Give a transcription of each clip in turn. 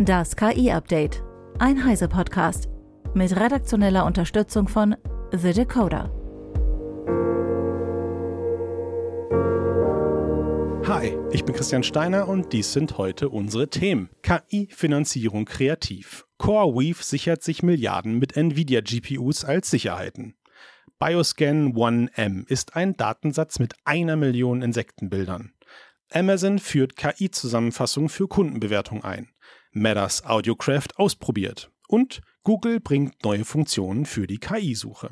Das KI-Update. Ein Heise-Podcast. Mit redaktioneller Unterstützung von The Decoder. Hi, ich bin Christian Steiner und dies sind heute unsere Themen. KI-Finanzierung kreativ. CoreWeave sichert sich Milliarden mit Nvidia-GPUs als Sicherheiten. Bioscan 1M ist ein Datensatz mit einer Million Insektenbildern. Amazon führt KI-Zusammenfassung für Kundenbewertung ein. Metas Audiocraft ausprobiert. Und Google bringt neue Funktionen für die KI-Suche.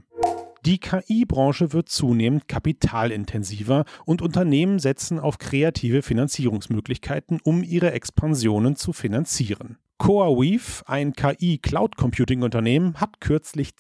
Die KI-Branche wird zunehmend kapitalintensiver und Unternehmen setzen auf kreative Finanzierungsmöglichkeiten, um ihre Expansionen zu finanzieren. CoreWeave, ein KI-Cloud-Computing-Unternehmen, hat kürzlich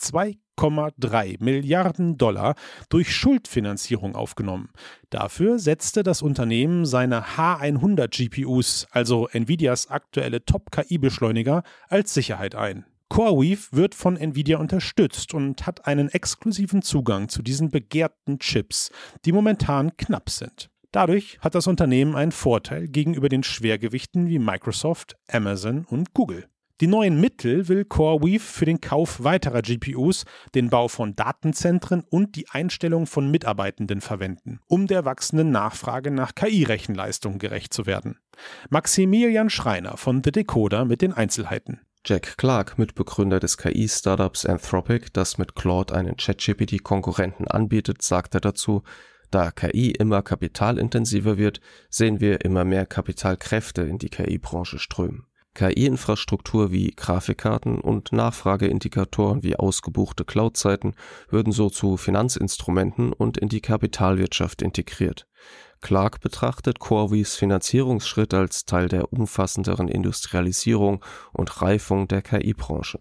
2,3 Milliarden Dollar durch Schuldfinanzierung aufgenommen. Dafür setzte das Unternehmen seine H100 GPUs, also Nvidias aktuelle Top-KI-Beschleuniger, als Sicherheit ein. CoreWeave wird von Nvidia unterstützt und hat einen exklusiven Zugang zu diesen begehrten Chips, die momentan knapp sind. Dadurch hat das Unternehmen einen Vorteil gegenüber den Schwergewichten wie Microsoft, Amazon und Google. Die neuen Mittel will CoreWeave für den Kauf weiterer GPUs, den Bau von Datenzentren und die Einstellung von Mitarbeitenden verwenden, um der wachsenden Nachfrage nach KI-Rechenleistung gerecht zu werden. Maximilian Schreiner von The Decoder mit den Einzelheiten. Jack Clark, Mitbegründer des KI-Startups Anthropic, das mit Claude einen ChatGPT-Konkurrenten anbietet, sagte dazu, da KI immer kapitalintensiver wird, sehen wir immer mehr Kapitalkräfte in die KI-Branche strömen. KI-Infrastruktur wie Grafikkarten und Nachfrageindikatoren wie ausgebuchte Cloud-Zeiten würden so zu Finanzinstrumenten und in die Kapitalwirtschaft integriert. Clark betrachtet CoreWeaves Finanzierungsschritt als Teil der umfassenderen Industrialisierung und Reifung der KI-Branche.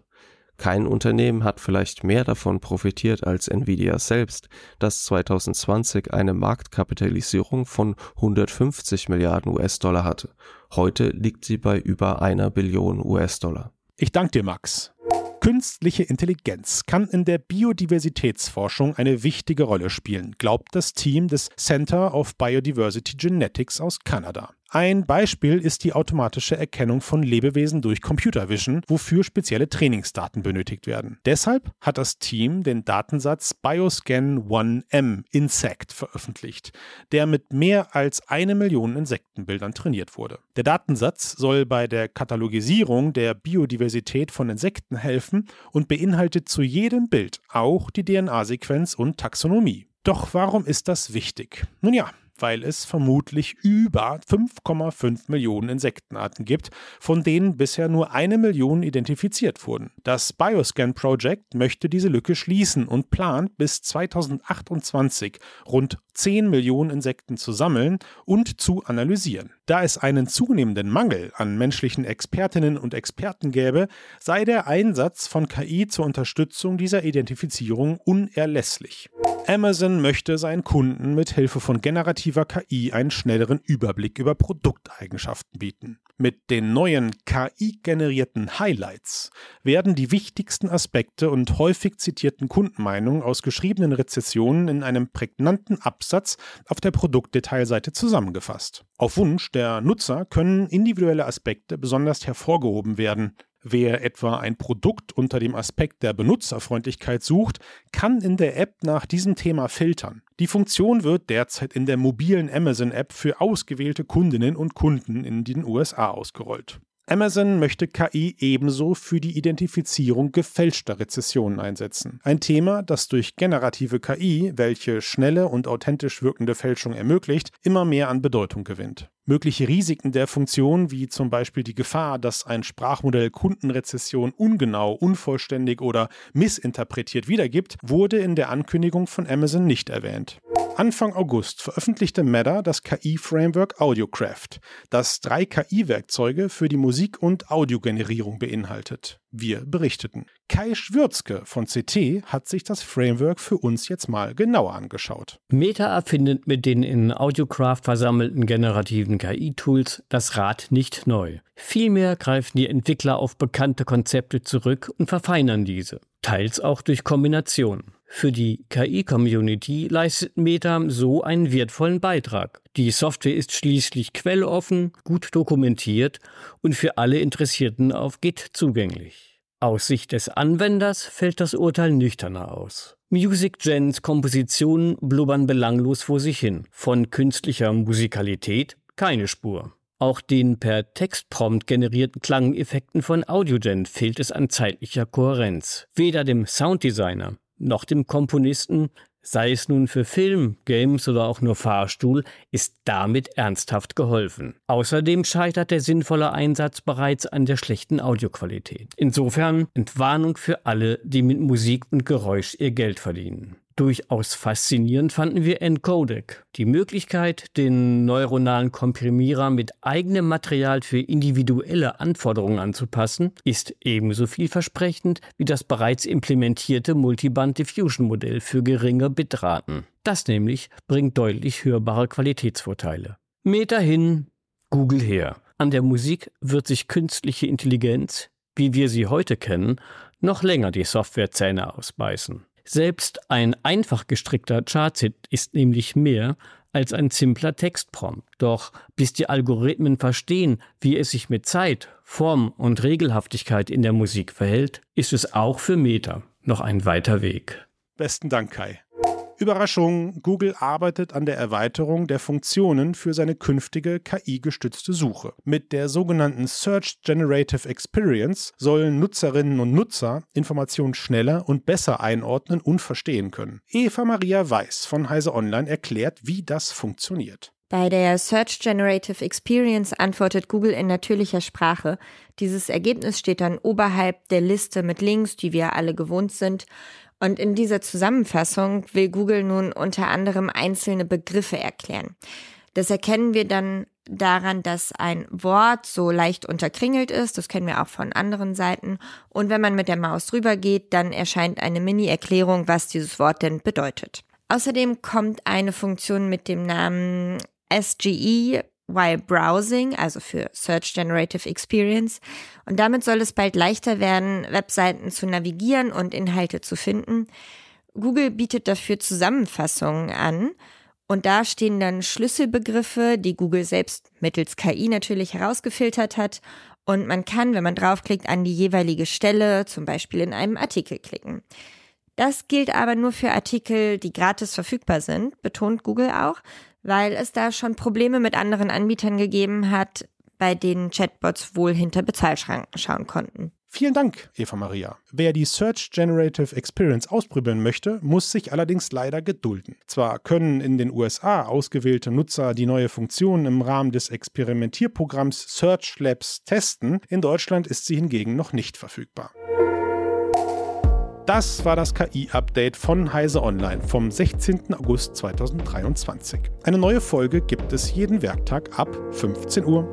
Kein Unternehmen hat vielleicht mehr davon profitiert als Nvidia selbst, das 2020 eine Marktkapitalisierung von 150 Milliarden US-Dollar hatte. Heute liegt sie bei über einer Billion US-Dollar. Ich danke dir, Max. Künstliche Intelligenz kann in der Biodiversitätsforschung eine wichtige Rolle spielen, glaubt das Team des Center of Biodiversity Genetics aus Kanada. Ein Beispiel ist die automatische Erkennung von Lebewesen durch Computer Vision, wofür spezielle Trainingsdaten benötigt werden. Deshalb hat das Team den Datensatz Bioscan 1M Insect veröffentlicht, der mit mehr als eine Million Insektenbildern trainiert wurde. Der Datensatz soll bei der Katalogisierung der Biodiversität von Insekten helfen und beinhaltet zu jedem Bild auch die DNA-Sequenz und Taxonomie. Doch warum ist das wichtig? Nun ja, weil es vermutlich über 5,5 Millionen Insektenarten gibt, von denen bisher nur eine Million identifiziert wurden. Das Bioscan Project möchte diese Lücke schließen und plant bis 2028 rund 10 Millionen Insekten zu sammeln und zu analysieren. Da es einen zunehmenden Mangel an menschlichen Expertinnen und Experten gäbe, sei der Einsatz von KI zur Unterstützung dieser Identifizierung unerlässlich. Amazon möchte seinen Kunden mit Hilfe von generativer KI einen schnelleren Überblick über Produkteigenschaften bieten. Mit den neuen KI-generierten Highlights werden die wichtigsten Aspekte und häufig zitierten Kundenmeinungen aus geschriebenen Rezessionen in einem prägnanten Absatz auf der Produktdetailseite zusammengefasst. Auf Wunsch der Nutzer können individuelle Aspekte besonders hervorgehoben werden, Wer etwa ein Produkt unter dem Aspekt der Benutzerfreundlichkeit sucht, kann in der App nach diesem Thema filtern. Die Funktion wird derzeit in der mobilen Amazon-App für ausgewählte Kundinnen und Kunden in den USA ausgerollt. Amazon möchte KI ebenso für die Identifizierung gefälschter Rezessionen einsetzen. Ein Thema, das durch generative KI, welche schnelle und authentisch wirkende Fälschung ermöglicht, immer mehr an Bedeutung gewinnt. Mögliche Risiken der Funktion, wie zum Beispiel die Gefahr, dass ein Sprachmodell Kundenrezession ungenau, unvollständig oder missinterpretiert wiedergibt, wurde in der Ankündigung von Amazon nicht erwähnt. Anfang August veröffentlichte Meta das KI-Framework AudioCraft, das drei KI-Werkzeuge für die Musik- und Audiogenerierung beinhaltet. Wir berichteten. Kai Schwürzke von CT hat sich das Framework für uns jetzt mal genauer angeschaut. Meta erfindet mit den in AudioCraft versammelten generativen KI-Tools das Rad nicht neu. Vielmehr greifen die Entwickler auf bekannte Konzepte zurück und verfeinern diese, teils auch durch Kombination. Für die KI-Community leistet Meta so einen wertvollen Beitrag. Die Software ist schließlich quelloffen, gut dokumentiert und für alle Interessierten auf Git zugänglich. Aus Sicht des Anwenders fällt das Urteil nüchterner aus. Music Gens Kompositionen blubbern belanglos vor sich hin. Von künstlicher Musikalität keine Spur. Auch den per Textprompt generierten Klangeffekten von AudioGen fehlt es an zeitlicher Kohärenz. Weder dem Sounddesigner noch dem Komponisten sei es nun für Film, Games oder auch nur Fahrstuhl, ist damit ernsthaft geholfen. Außerdem scheitert der sinnvolle Einsatz bereits an der schlechten Audioqualität. Insofern Entwarnung für alle, die mit Musik und Geräusch ihr Geld verdienen. Durchaus faszinierend fanden wir Encodec. Die Möglichkeit, den neuronalen Komprimierer mit eigenem Material für individuelle Anforderungen anzupassen, ist ebenso vielversprechend wie das bereits implementierte Multiband-Diffusion-Modell für geringe Bitraten. Das nämlich bringt deutlich hörbare Qualitätsvorteile. Meter hin, Google her. An der Musik wird sich künstliche Intelligenz, wie wir sie heute kennen, noch länger die Softwarezähne ausbeißen. Selbst ein einfach gestrickter Chartsit ist nämlich mehr als ein simpler Textprompt. Doch bis die Algorithmen verstehen, wie es sich mit Zeit, Form und Regelhaftigkeit in der Musik verhält, ist es auch für Meta noch ein weiter Weg. Besten Dank, Kai. Überraschung, Google arbeitet an der Erweiterung der Funktionen für seine künftige KI-gestützte Suche. Mit der sogenannten Search Generative Experience sollen Nutzerinnen und Nutzer Informationen schneller und besser einordnen und verstehen können. Eva Maria Weiß von Heise Online erklärt, wie das funktioniert. Bei der Search Generative Experience antwortet Google in natürlicher Sprache. Dieses Ergebnis steht dann oberhalb der Liste mit Links, die wir alle gewohnt sind. Und in dieser Zusammenfassung will Google nun unter anderem einzelne Begriffe erklären. Das erkennen wir dann daran, dass ein Wort so leicht unterkringelt ist. Das kennen wir auch von anderen Seiten. Und wenn man mit der Maus drüber geht, dann erscheint eine Mini-Erklärung, was dieses Wort denn bedeutet. Außerdem kommt eine Funktion mit dem Namen SGE while browsing, also für Search Generative Experience. Und damit soll es bald leichter werden, Webseiten zu navigieren und Inhalte zu finden. Google bietet dafür Zusammenfassungen an. Und da stehen dann Schlüsselbegriffe, die Google selbst mittels KI natürlich herausgefiltert hat. Und man kann, wenn man draufklickt, an die jeweilige Stelle, zum Beispiel in einem Artikel klicken. Das gilt aber nur für Artikel, die gratis verfügbar sind, betont Google auch weil es da schon Probleme mit anderen Anbietern gegeben hat, bei denen Chatbots wohl hinter Bezahlschranken schauen konnten. Vielen Dank, Eva Maria. Wer die Search Generative Experience ausprobieren möchte, muss sich allerdings leider gedulden. Zwar können in den USA ausgewählte Nutzer die neue Funktion im Rahmen des Experimentierprogramms Search Labs testen, in Deutschland ist sie hingegen noch nicht verfügbar. Das war das KI-Update von Heise Online vom 16. August 2023. Eine neue Folge gibt es jeden Werktag ab 15 Uhr.